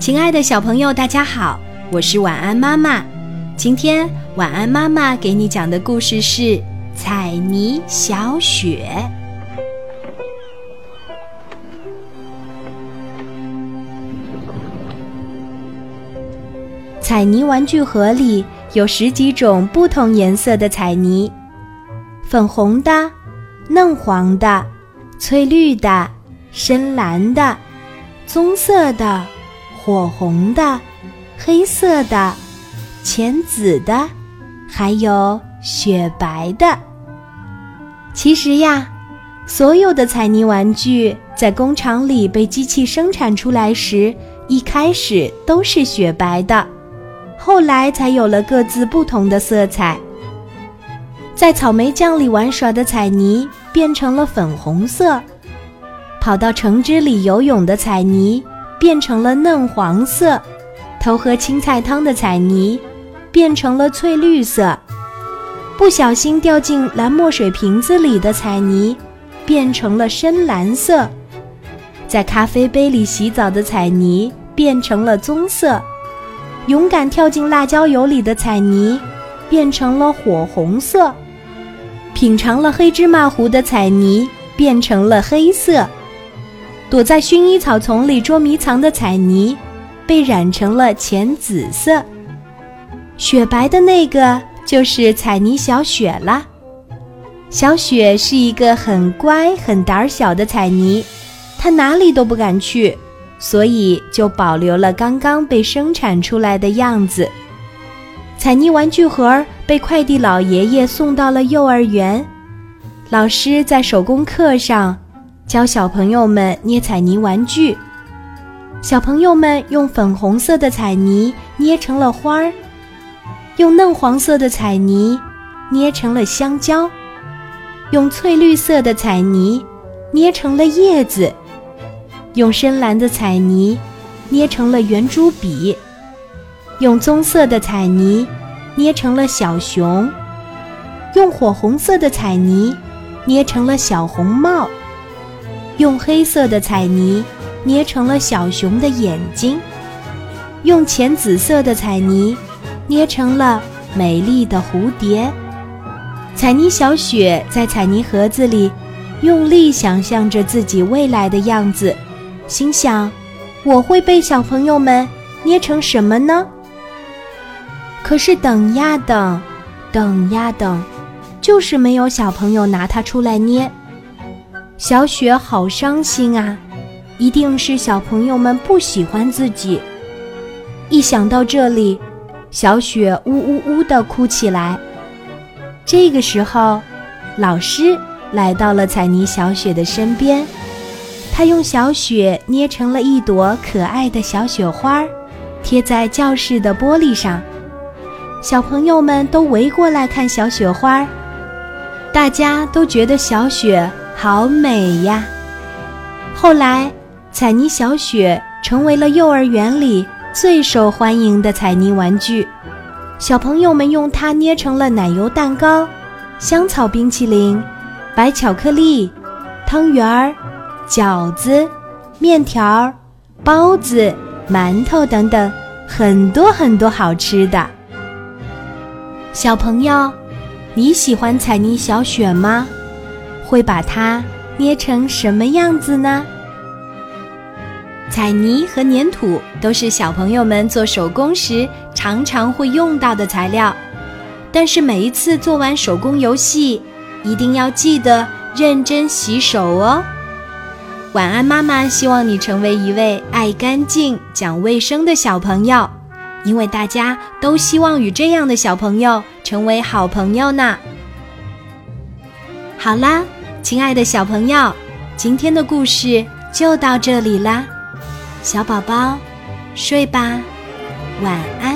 亲爱的小朋友，大家好，我是晚安妈妈。今天晚安妈妈给你讲的故事是《彩泥小雪》。彩泥玩具盒里有十几种不同颜色的彩泥，粉红的、嫩黄的、翠绿的、深蓝的、棕色的。火红的、黑色的、浅紫的，还有雪白的。其实呀，所有的彩泥玩具在工厂里被机器生产出来时，一开始都是雪白的，后来才有了各自不同的色彩。在草莓酱里玩耍的彩泥变成了粉红色，跑到橙汁里游泳的彩泥。变成了嫩黄色，偷喝青菜汤的彩泥变成了翠绿色，不小心掉进蓝墨水瓶子里的彩泥变成了深蓝色，在咖啡杯里洗澡的彩泥变成了棕色，勇敢跳进辣椒油里的彩泥变成了火红色，品尝了黑芝麻糊的彩泥变成了黑色。躲在薰衣草丛里捉迷藏的彩泥，被染成了浅紫色。雪白的那个就是彩泥小雪了。小雪是一个很乖、很胆小的彩泥，它哪里都不敢去，所以就保留了刚刚被生产出来的样子。彩泥玩具盒被快递老爷爷送到了幼儿园，老师在手工课上。教小朋友们捏彩泥玩具，小朋友们用粉红色的彩泥捏成了花儿，用嫩黄色的彩泥捏成了香蕉，用翠绿色的彩泥捏成了叶子，用深蓝的彩泥捏成了圆珠笔，用棕色的彩泥捏成了小熊，用火红色的彩泥捏成了小红帽。用黑色的彩泥捏成了小熊的眼睛，用浅紫色的彩泥捏成了美丽的蝴蝶。彩泥小雪在彩泥盒子里用力想象着自己未来的样子，心想：我会被小朋友们捏成什么呢？可是等呀等，等呀等，就是没有小朋友拿它出来捏。小雪好伤心啊！一定是小朋友们不喜欢自己。一想到这里，小雪呜呜呜地哭起来。这个时候，老师来到了彩泥小雪的身边，他用小雪捏成了一朵可爱的小雪花，贴在教室的玻璃上。小朋友们都围过来看小雪花，大家都觉得小雪。好美呀！后来，彩泥小雪成为了幼儿园里最受欢迎的彩泥玩具。小朋友们用它捏成了奶油蛋糕、香草冰淇淋、白巧克力、汤圆儿、饺子、面条、包子、馒头等等很多很多好吃的。小朋友，你喜欢彩泥小雪吗？会把它捏成什么样子呢？彩泥和粘土都是小朋友们做手工时常常会用到的材料，但是每一次做完手工游戏，一定要记得认真洗手哦。晚安，妈妈希望你成为一位爱干净、讲卫生的小朋友，因为大家都希望与这样的小朋友成为好朋友呢。好啦。亲爱的小朋友，今天的故事就到这里啦，小宝宝，睡吧，晚安。